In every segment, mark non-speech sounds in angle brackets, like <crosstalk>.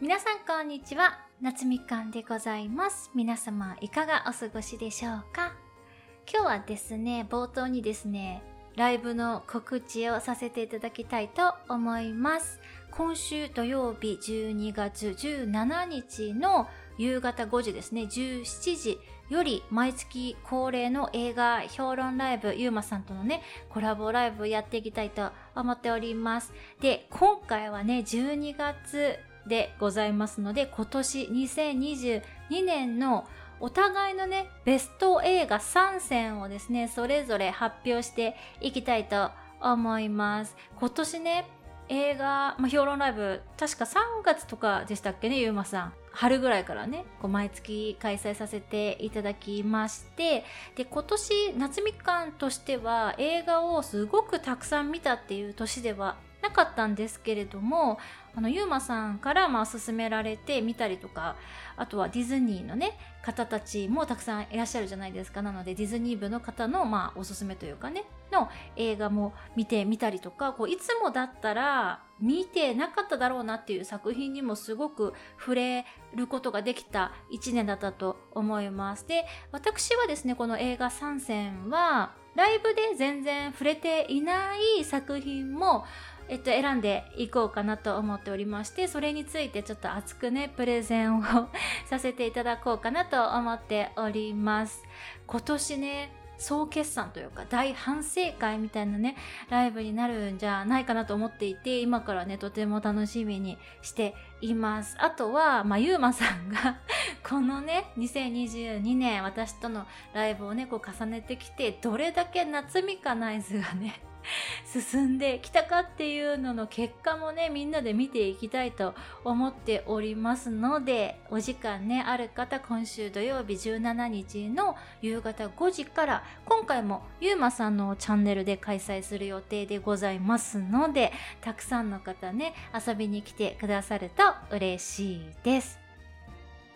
皆さんこんにちは。夏みかんでございます。皆様いかがお過ごしでしょうか？今日はですね冒頭にですねライブの告知をさせていただきたいと思います。今週土曜日12月17日の夕方5時ですね17時より毎月恒例の映画評論ライブゆうまさんとのねコラボライブをやっていきたいと思っております。で今回はね12月でございますので今年2022年のお互いのねベスト映画3選をですねそれぞれ発表していきたいと思います。今年ね映画、まあ、評論ライブ確か3月とかでしたっけねゆうまさん。春ぐらいからねこう毎月開催させていただきまして。で今年夏みかんとしては映画をすごくたくさん見たっていう年ではなかったんですけれどもあのゆうまさんからまあ勧められて見たりとかあとはディズニーのね方たちもたくさんいらっしゃるじゃないですかなのでディズニー部の方のまあおすすめというかねの映画も見てみたりとかこういつもだったら見てなかっただろうなっていう作品にもすごく触れることができた1年だったと思います。で私はですねこの映画3選はライブで全然触れていない作品もえっと、選んでいこうかなと思っておりましてそれについてちょっと熱くねプレゼンをさせていただこうかなと思っております。今年ね総決算というか大反省会みたいなねライブになるんじゃないかなと思っていて今からねとても楽しみにしています。あとはまあゆうまさんが <laughs> このね2022年私とのライブをねこう重ねてきてどれだけ夏みかナイズがね <laughs> 進んできたかっていうのの結果もねみんなで見ていきたいと思っておりますのでお時間ねある方今週土曜日17日の夕方5時から今回もゆうまさんのチャンネルで開催する予定でございますのでたくさんの方ね遊びに来てくださると嬉しいです。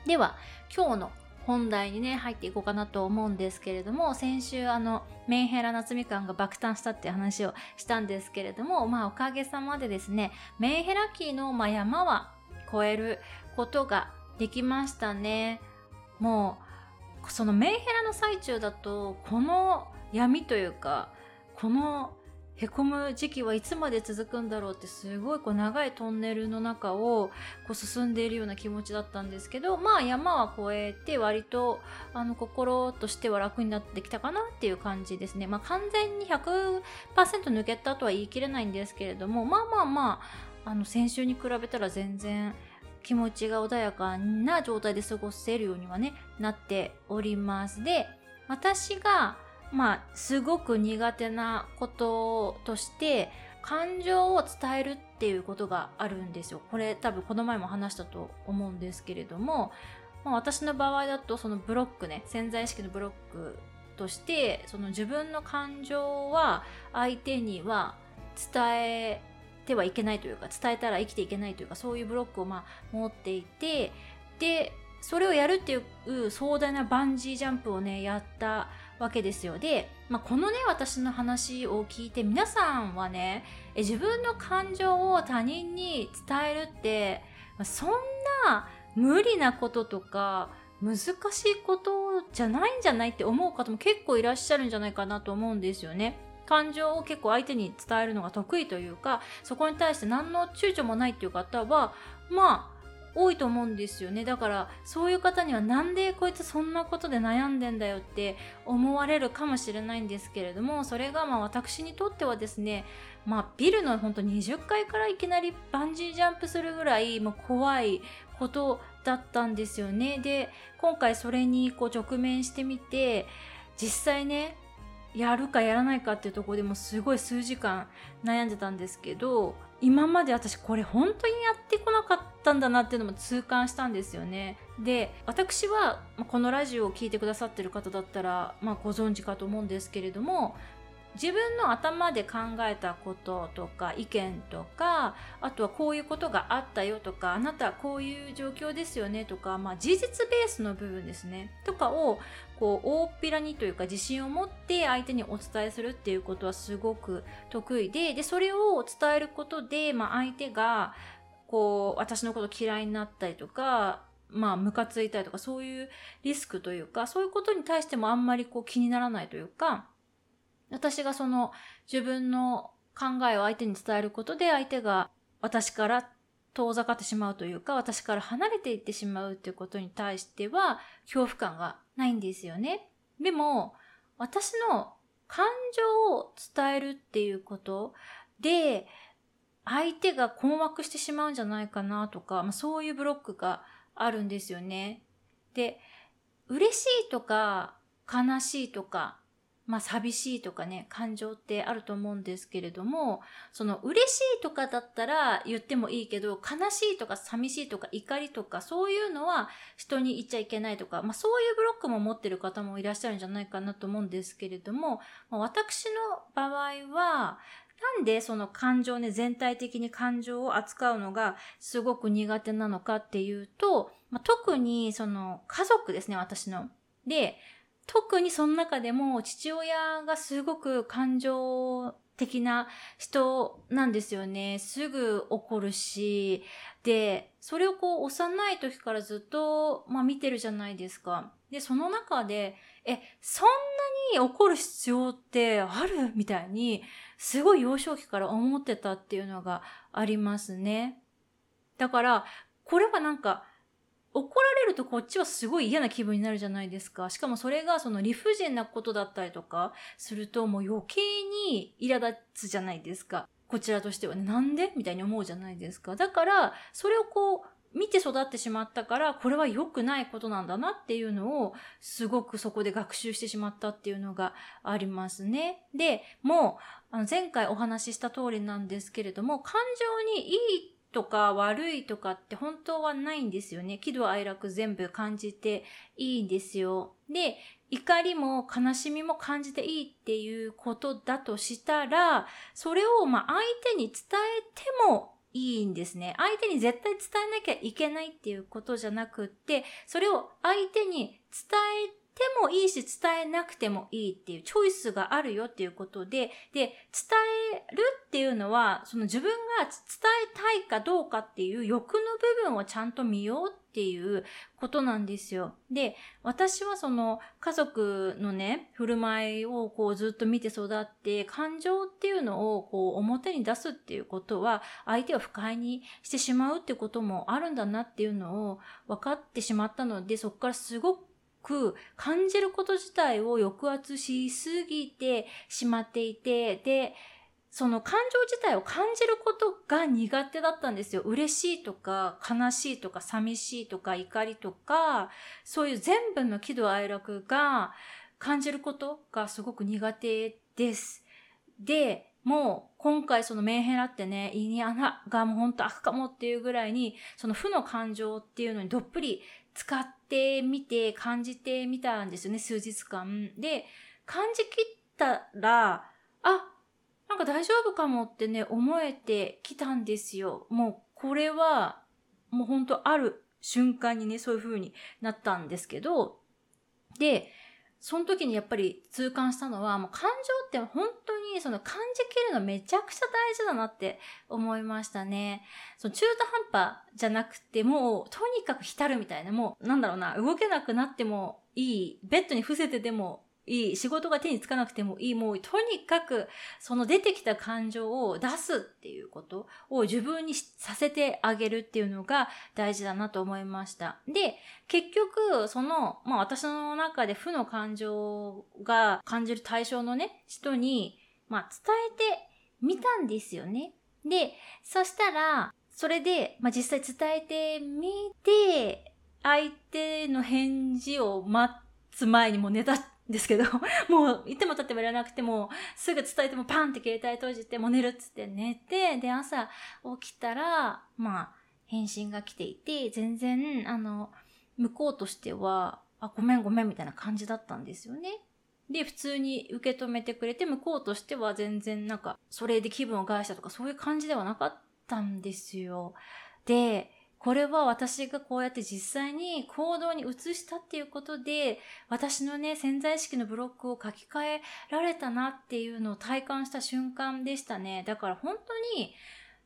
では今日の本題にね入っていこうかなと思うんですけれども先週あのメンヘラ夏みかんが爆誕したって話をしたんですけれどもまあおかげさまでですねメンヘラ期の、まあ、山は越えることができましたね。もうそのメンヘラの最中だとこの闇というかこのへこむ時期はいつまで続くんだろうってすごいこう長いトンネルの中をこう進んでいるような気持ちだったんですけどまあ山は越えて割とあの心としては楽になってきたかなっていう感じですね。まあ、完全に100%抜けたとは言い切れないんですけれどもまあまあまああの先週に比べたら全然気持ちが穏やかな状態で過ごせるようにはねなっております。で私がまあすごく苦手なこととして感情を伝えるっていうことがあるんですよ。これ多分この前も話したと思うんですけれども、まあ、私の場合だとそのブロックね潜在意識のブロックとしてその自分の感情は相手には伝えてはいけないというか伝えたら生きていけないというかそういうブロックをまあ持っていてでそれをやるっていう壮大なバンジージャンプをねやったわけですよで、まあ、このね私の話を聞いて皆さんはね自分の感情を他人に伝えるってそんな無理なこととか難しいことじゃないんじゃないって思う方も結構いらっしゃるんじゃないかなと思うんですよね。感情を結構相手に伝えるのが得意というかそこに対して何の躊躇もないっていう方はま多いと思うんですよね。だからそういう方にはなんでこいつそんなことで悩んでんだよって思われるかもしれないんですけれどもそれがまあ私にとってはですねまあビルの本当20階からいきなりバンジージャンプするぐらいもう怖いことだったんですよね。で今回それにこう直面してみて実際ねやるかやらないかっていうところでもすごい数時間悩んでたんですけど今まで私これ本当にやってこなかったんだなっていうのも痛感したんですよね。で私はこのラジオを聴いてくださってる方だったら、まあ、ご存知かと思うんですけれども自分の頭で考えたこととか意見とかあとはこういうことがあったよとかあなたはこういう状況ですよねとか、まあ、事実ベースの部分ですね。とかをこう大っぴらにというか自信を持って相手にお伝えするっていうことはすごく得意ででそれを伝えることで、まあ、相手がこう、私のこと嫌いになったりとか、まあ、ムカついたりとか、そういうリスクというか、そういうことに対してもあんまりこう気にならないというか、私がその自分の考えを相手に伝えることで、相手が私から遠ざかってしまうというか、私から離れていってしまうということに対しては、恐怖感がないんですよね。でも、私の感情を伝えるっていうことで、相手が困惑してしまうんじゃないかなとか、まあ、そういうブロックがあるんですよね。で、嬉しいとか悲しいとか、まあ寂しいとかね、感情ってあると思うんですけれども、その嬉しいとかだったら言ってもいいけど、悲しいとか寂しいとか怒りとかそういうのは人に言っちゃいけないとか、まあそういうブロックも持ってる方もいらっしゃるんじゃないかなと思うんですけれども、まあ、私の場合は、なんでその感情ね、全体的に感情を扱うのがすごく苦手なのかっていうと、まあ、特にその家族ですね、私の。で、特にその中でも父親がすごく感情的な人なんですよね。すぐ怒るし、で、それをこう幼い時からずっと、まあ、見てるじゃないですか。で、その中で、え、そんなに怒る必要ってある？みたいに、すごい幼少期から思ってたっていうのがありますね。だから、これはなんか、怒られるとこっちはすごい嫌な気分になるじゃないですか。しかもそれがその理不尽なことだったりとかするともう余計に苛立つじゃないですか。こちらとしてはね、なんで？みたいに思うじゃないですか。だから、それをこう、見て育ってしまったから、これは良くないことなんだなっていうのを、すごくそこで学習してしまったっていうのがありますね。で、もう、あの前回お話しした通りなんですけれども、感情にいいとか悪いとかって本当はないんですよね。喜怒哀楽全部感じていいんですよ。で、怒りも悲しみも感じていいっていうことだとしたら、それをま相手に伝えてもいいんですね。相手に絶対伝えなきゃいけないっていうことじゃなくって、それを相手に伝えもいいし伝えなくてもいいっていうチョイスがあるよっていうことで、で、伝えるっていうのは、その自分が伝えたいかどうかっていう欲の部分をちゃんと見ようっていうことなんですよ。で、私はその家族のね、振る舞いをこうずっと見て育って、感情っていうのをこう表に出すっていうことは、相手を不快にしてしまうってこともあるんだなっていうのを分かってしまったので、そこからすごくく感じること自体を抑圧しすぎてしまっていて、で、その感情自体を感じることが苦手だったんですよ。嬉しいとか悲しいとか寂しいとか怒りとか、そういう全部の喜怒哀楽が感じることがすごく苦手です。で、もう今回そのメンヘラってね、胃に穴がもうほんと開くかもっていうぐらいに、その負の感情っていうのにどっぷり使ってみて感じてみたんですよね、数日間。で、感じきったら、あ、なんか大丈夫かもってね、思えてきたんですよ。もうこれは、もうほんとある瞬間にね、そういう風になったんですけど、で、その時にやっぱり痛感したのは、もう感情って本当にその感じきるのめちゃくちゃ大事だなって思いましたね。その中途半端じゃなくて、もうとにかく浸るみたいな、もうなんだろうな、動けなくなってもいい、ベッドに伏せてでもいい、仕事が手につかなくてもいい、もうとにかくその出てきた感情を出すっていうことを自分にさせてあげるっていうのが大事だなと思いました。で、結局、その、まあ私の中で負の感情が感じる対象のね、人に、まあ伝えてみたんですよね。で、そしたら、それで、まあ実際伝えてみて、相手の返事を待つ前にも寝たですけど、<laughs> もう、いても立ってもいらなくても、すぐ伝えてもパンって携帯閉じて、もう寝るっつって寝て、で、朝起きたら、まあ、返信が来ていて、全然、あの、向こうとしては、あ、ごめんごめんみたいな感じだったんですよね。で、普通に受け止めてくれて、向こうとしては全然なんか、それで気分を害したとか、そういう感じではなかったんですよ。で、これは私がこうやって実際に行動に移したっていうことで、私のね、潜在意識のブロックを書き換えられたなっていうのを体感した瞬間でしたね。だから本当に、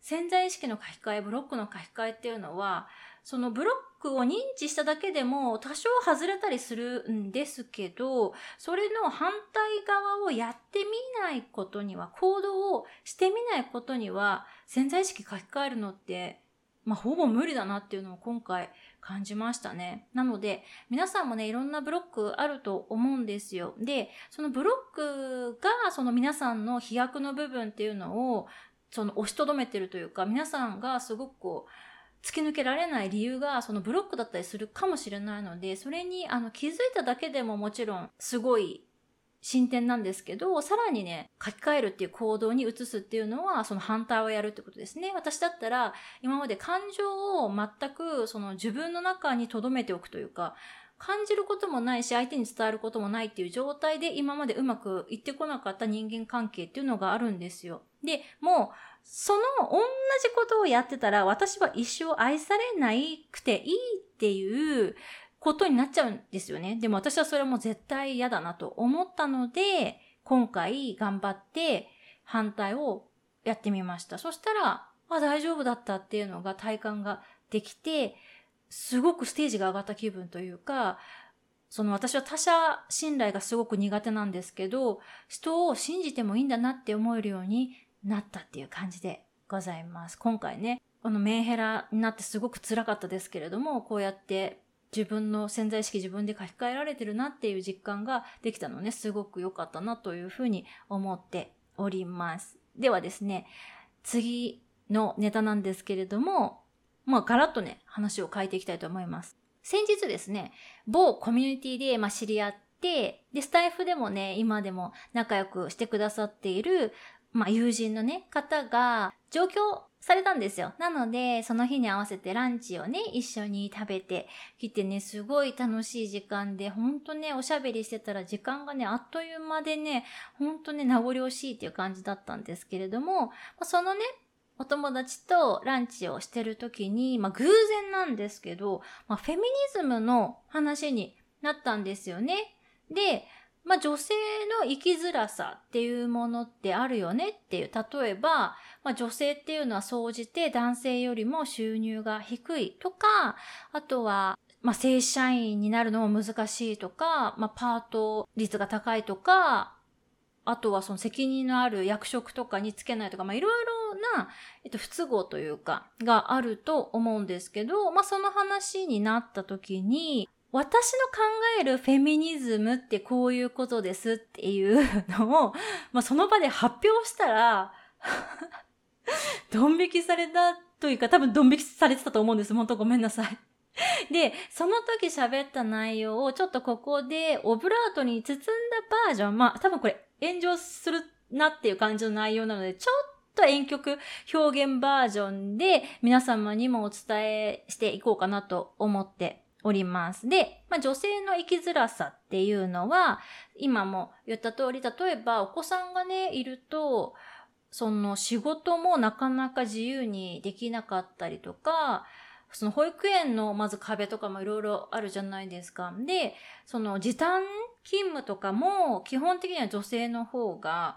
潜在意識の書き換え、ブロックの書き換えっていうのは、そのブロックを認知しただけでも多少外れたりするんですけど、それの反対側をやってみないことには、行動をしてみないことには、潜在意識書き換えるのって、まあ、ほぼ無理だなっていうのを今回感じましたね。なので、皆さんもね、いろんなブロックあると思うんですよ。で、そのブロックが、その皆さんの飛躍の部分っていうのを、その押しとどめてるというか、皆さんがすごくこう、突き抜けられない理由がそのブロックだったりするかもしれないので、それにあの気づいただけでももちろんすごい進展なんですけど、さらにね、書き換えるっていう行動に移すっていうのは、その反対をやるってことですね。私だったら、今まで感情を全くその自分の中に留めておくというか、感じることもないし、相手に伝えることもないっていう状態で今までうまくいってこなかった人間関係っていうのがあるんですよ。で、もう、その同じことをやってたら私は一生愛されないくていいっていうことになっちゃうんですよね。でも私はそれも絶対嫌だなと思ったので、今回頑張って反対をやってみました。そしたら、あ、大丈夫だったっていうのが体感ができて、すごくステージが上がった気分というか、その私は他者信頼がすごく苦手なんですけど、人を信じてもいいんだなって思えるようになったっていう感じでございます。今回ね、このメンヘラになってすごく辛かったですけれども、こうやって自分の潜在意識自分で書き換えられてるなっていう実感ができたのね、すごく良かったなというふうに思っております。ではですね、次のネタなんですけれども、まあガラッとね、話を変えていきたいと思います。先日ですね、某コミュニティで、まあ、知り合って、で、スタイフでもね、今でも仲良くしてくださっている、まあ、友人のね、方が上京されたんですよ。なので、その日に合わせてランチをね、一緒に食べてきてね、すごい楽しい時間で、ほんとね、おしゃべりしてたら時間がね、あっという間でね、ほんとね、名残惜しいっていう感じだったんですけれども、そのね、お友達とランチをしてる時に、まあ、偶然なんですけど、まあ、フェミニズムの話になったんですよね。で、まあ、女性の生きづらさっていうものってあるよねっていう。例えば、まあ、女性っていうのは総じて男性よりも収入が低いとか、あとは、まあ、正社員になるのも難しいとか、まあ、パート率が高いとか、あとはその責任のある役職とかにつけないとか、まあ、いろいろな、えっと、不都合というか、があると思うんですけど、まあ、その話になった時に、私の考えるフェミニズムってこういうことですっていうのを、まあ、その場で発表したら <laughs> ドン引きされたというか、多分ドン引きされてたと思うんです。本当ごめんなさい。で、その時喋った内容をちょっとここでオブラートに包んだバージョン、まあ多分これ炎上するなっていう感じの内容なので、ちょっと遠曲表現バージョンで皆様にもお伝えしていこうかなと思っております。で、まあ、女性の生きづらさっていうのは、今も言った通り、例えばお子さんがね、いると、その仕事もなかなか自由にできなかったりとか、その保育園のまず壁とかもいろいろあるじゃないですか。で、その時短勤務とかも基本的には女性の方が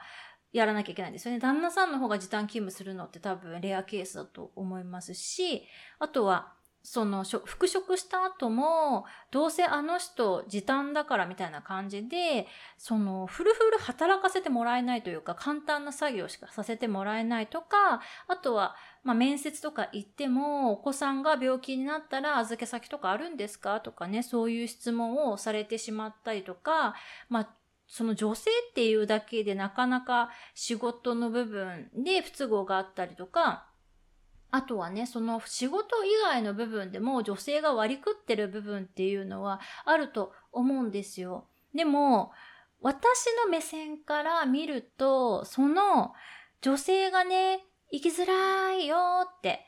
やらなきゃいけないんですよね。旦那さんの方が時短勤務するのって多分レアケースだと思いますし、あとはその復職した後もどうせあの人時短だからみたいな感じでそのフルフル働かせてもらえないというか簡単な作業しかさせてもらえないとかあとはまあ、面接とか行ってもお子さんが病気になったら預け先とかあるんですかとかねそういう質問をされてしまったりとかまあその女性っていうだけでなかなか仕事の部分で不都合があったりとかあとはね、その仕事以外の部分でも女性が割り食ってる部分っていうのはあると思うんですよ。でも、私の目線から見ると、その女性がね、生きづらいよって、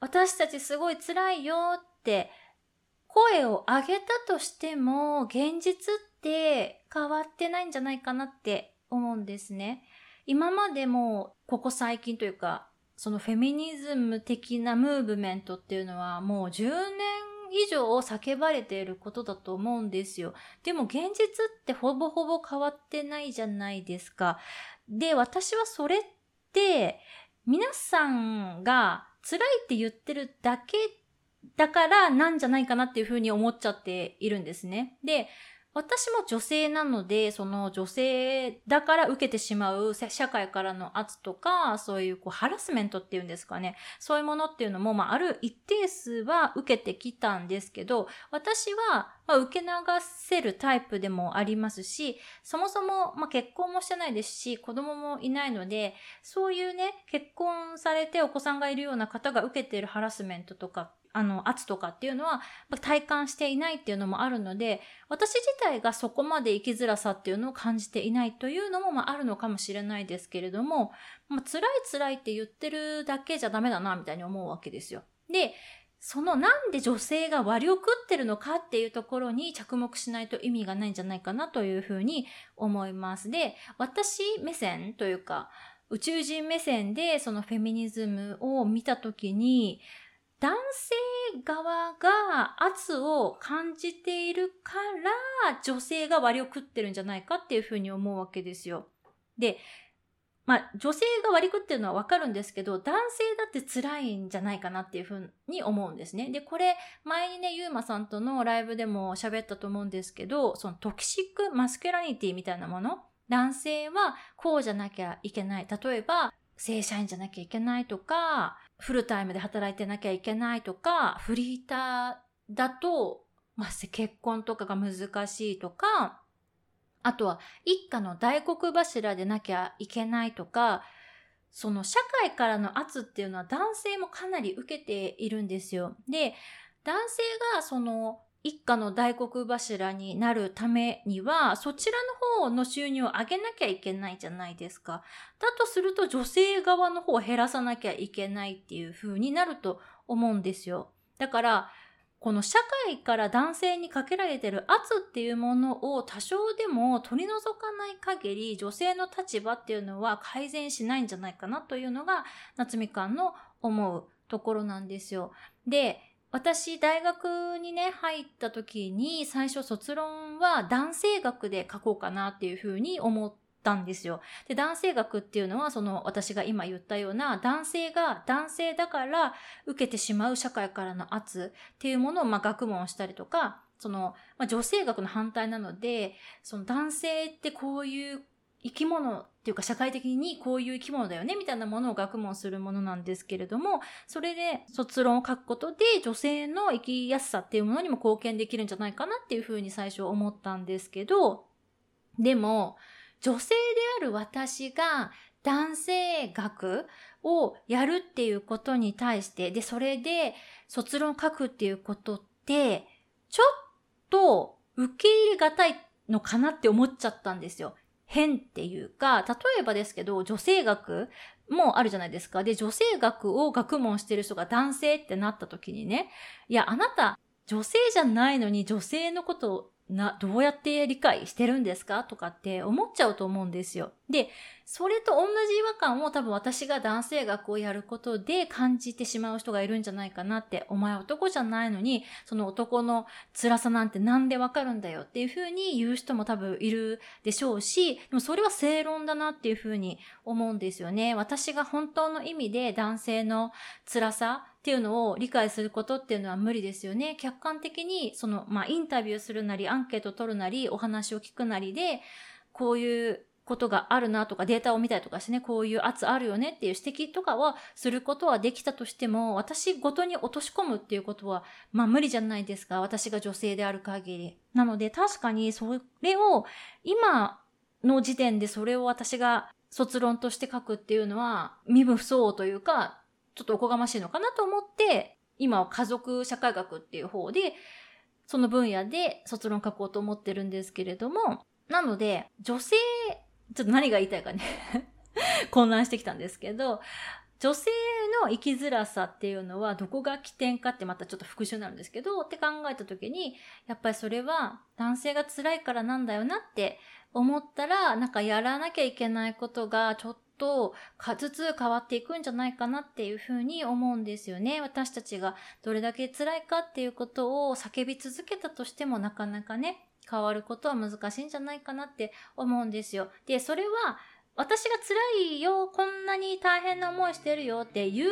私たちすごい辛いよって声を上げたとしても、現実って変わってないんじゃないかなって思うんですね。今までも、ここ最近というか、そのフェミニズム的なムーブメントっていうのはもう10年以上叫ばれていることだと思うんですよ。でも現実ってほぼほぼ変わってないじゃないですか。で、私はそれって皆さんが辛いって言ってるだけだからなんじゃないかなっていうふうに思っちゃっているんですね。で、私も女性なので、その女性だから受けてしまう社会からの圧とか、そういうこうハラスメントっていうんですかね。そういうものっていうのも、まあ、ある一定数は受けてきたんですけど、私は、まあ、受け流せるタイプでもありますし、そもそも、まあ、結婚もしてないですし、子供もいないので、そういうね、結婚されてお子さんがいるような方が受けているハラスメントとかあの、圧とかっていうのは体感していないっていうのもあるので、私自体がそこまで生きづらさっていうのを感じていないというのも、まあ、あるのかもしれないですけれども、まあ、辛い辛いって言ってるだけじゃダメだな、みたいに思うわけですよ。で、そのなんで女性が割を食ってるのかっていうところに着目しないと意味がないんじゃないかなというふうに思います。で、私目線というか、宇宙人目線でそのフェミニズムを見たときに、男性側が圧を感じているから女性が割を食ってるんじゃないかっていうふうに思うわけですよ。で、まあ女性が割り食ってるのはわかるんですけど、男性だって辛いんじゃないかなっていうふうに思うんですね。で、これ前にね、ゆうまさんとのライブでも喋ったと思うんですけど、その toxic masculinity みたいなもの、男性はこうじゃなきゃいけない。例えば、正社員じゃなきゃいけないとか、フルタイムで働いてなきゃいけないとか、フリーターだと、まあ、結婚とかが難しいとか、あとは一家の大黒柱でなきゃいけないとか、その社会からの圧っていうのは男性もかなり受けているんですよ。で、男性がその一家の大黒柱になるためには、そちらの方の収入を上げなきゃいけないじゃないですか。だとすると女性側の方を減らさなきゃいけないっていう風になると思うんですよ。だから、この社会から男性にかけられてる圧っていうものを多少でも取り除かない限り女性の立場っていうのは改善しないんじゃないかなというのが夏みかんの思うところなんですよ。で、私、大学にね、入った時に、最初卒論は男性学で書こうかなっていうふうに思ったんですよ。で、男性学っていうのは、その私が今言ったような、男性が男性だから受けてしまう社会からの圧っていうものを、まあ、学問したりとか、その、まあ、女性学の反対なので、その男性ってこういう生き物っていうか社会的にこういう生き物だよねみたいなものを学問するものなんですけれども、それで卒論を書くことで女性の生きやすさっていうものにも貢献できるんじゃないかなっていうふうに最初思ったんですけど、でも女性である私が男性学をやるっていうことに対して、で、それで卒論を書くっていうことって、ちょっと受け入れがたいのかなって思っちゃったんですよ。変っていうか、例えばですけど、女性学もあるじゃないですか。で、女性学を学問してる人が男性ってなった時にね、いや、あなた、女性じゃないのに女性のことをな、どうやって理解してるんですか？とかって思っちゃうと思うんですよ。で、それと同じ違和感を多分私が男性学をやることで感じてしまう人がいるんじゃないかなって、お前男じゃないのに、その男の辛さなんてなんでわかるんだよっていうふうに言う人も多分いるでしょうし、でもそれは正論だなっていうふうに思うんですよね。私が本当の意味で男性の辛さっていうのを理解することっていうのは無理ですよね。客観的に、その、まあ、インタビューするなり、アンケート取るなり、お話を聞くなりで、こういうことがあるなとかデータを見たりとかしてね、こういう圧あるよねっていう指摘とかはすることはできたとしても、私ごとに落とし込むっていうことは、まあ無理じゃないですか。私が女性である限り。なので確かにそれを、今の時点でそれを私が卒論として書くっていうのは、身分不相応というか、ちょっとおこがましいのかなと思って、今は家族社会学っていう方で、その分野で卒論書こうと思ってるんですけれども、なので、女性、ちょっと何が言いたいかね <laughs> 混乱してきたんですけど、女性の生きづらさっていうのはどこが起点かってまたちょっと復習になるんですけど、って考えた時に、やっぱりそれは男性が辛いからなんだよなって思ったら、なんかやらなきゃいけないことがちょっとずつ変わっていくんじゃないかなっていうふうに思うんですよね。私たちがどれだけ辛いかっていうことを叫び続けたとしてもなかなかね、変わることは難しいんじゃないかなって思うんですよ。で、それは私が辛いよ、こんなに大変な思いしてるよって言わ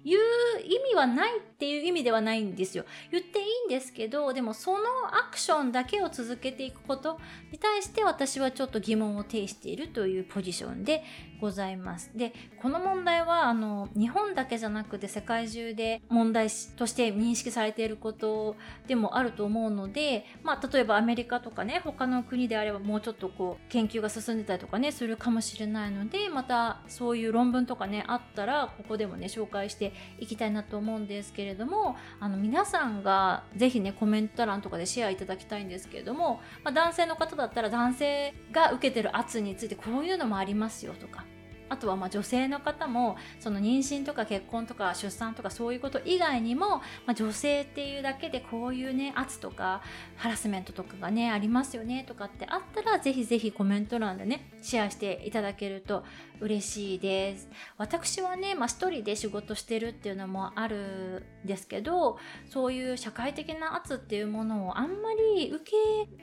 ん言う意味はないっていう意味ではないんですよ。言っていいんですけど、でもそのアクションだけを続けていくことに対して私はちょっと疑問を呈しているというポジションでございます。で、この問題はあの日本だけじゃなくて世界中で問題として認識されていることでもあると思うので、まあ例えばアメリカとかね、他の国であればもうちょっとこう研究が進んでたりとかね、するかもしれないので、またそういう論文とかね、あったらここでもね、紹介していきたいなと思うんですけれどもあの皆さんがぜひねコメント欄とかでシェアいただきたいんですけれども、まあ、男性の方だったら男性が受けてる圧についてこういうのもありますよとかあとはま女性の方もその妊娠とか結婚とか出産とかそういうこと以外にも、まあ、女性っていうだけでこういうね圧とかハラスメントとかがねありますよねとかってあったらぜひぜひコメント欄でねシェアしていただけると嬉しいです。私はね、まあ、一人で仕事してるっていうのもあるんですけどそういう社会的な圧っていうものをあんまり受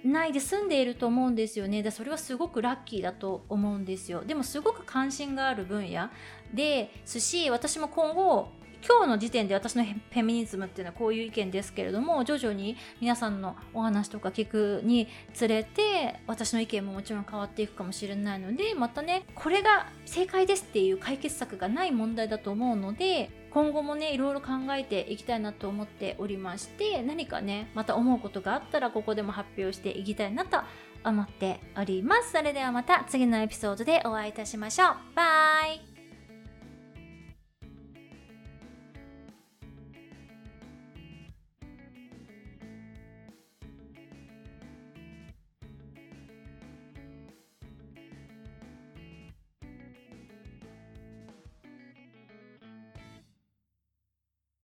けないで済んでいると思うんですよね。でそれはすごくラッキーだと思うんですよ。でもすごく関心がある分野。ですし私も今後今日の時点で私のフェミニズムっていうのはこういう意見ですけれども徐々に皆さんのお話とか聞くにつれて私の意見ももちろん変わっていくかもしれないのでまたねこれが正解ですっていう解決策がない問題だと思うので今後もねいろいろ考えていきたいなと思っておりまして何かねまた思うことがあったらここでも発表していきたいなと思っております。それではまた次のエピソードでお会いいたしましょう。バイ。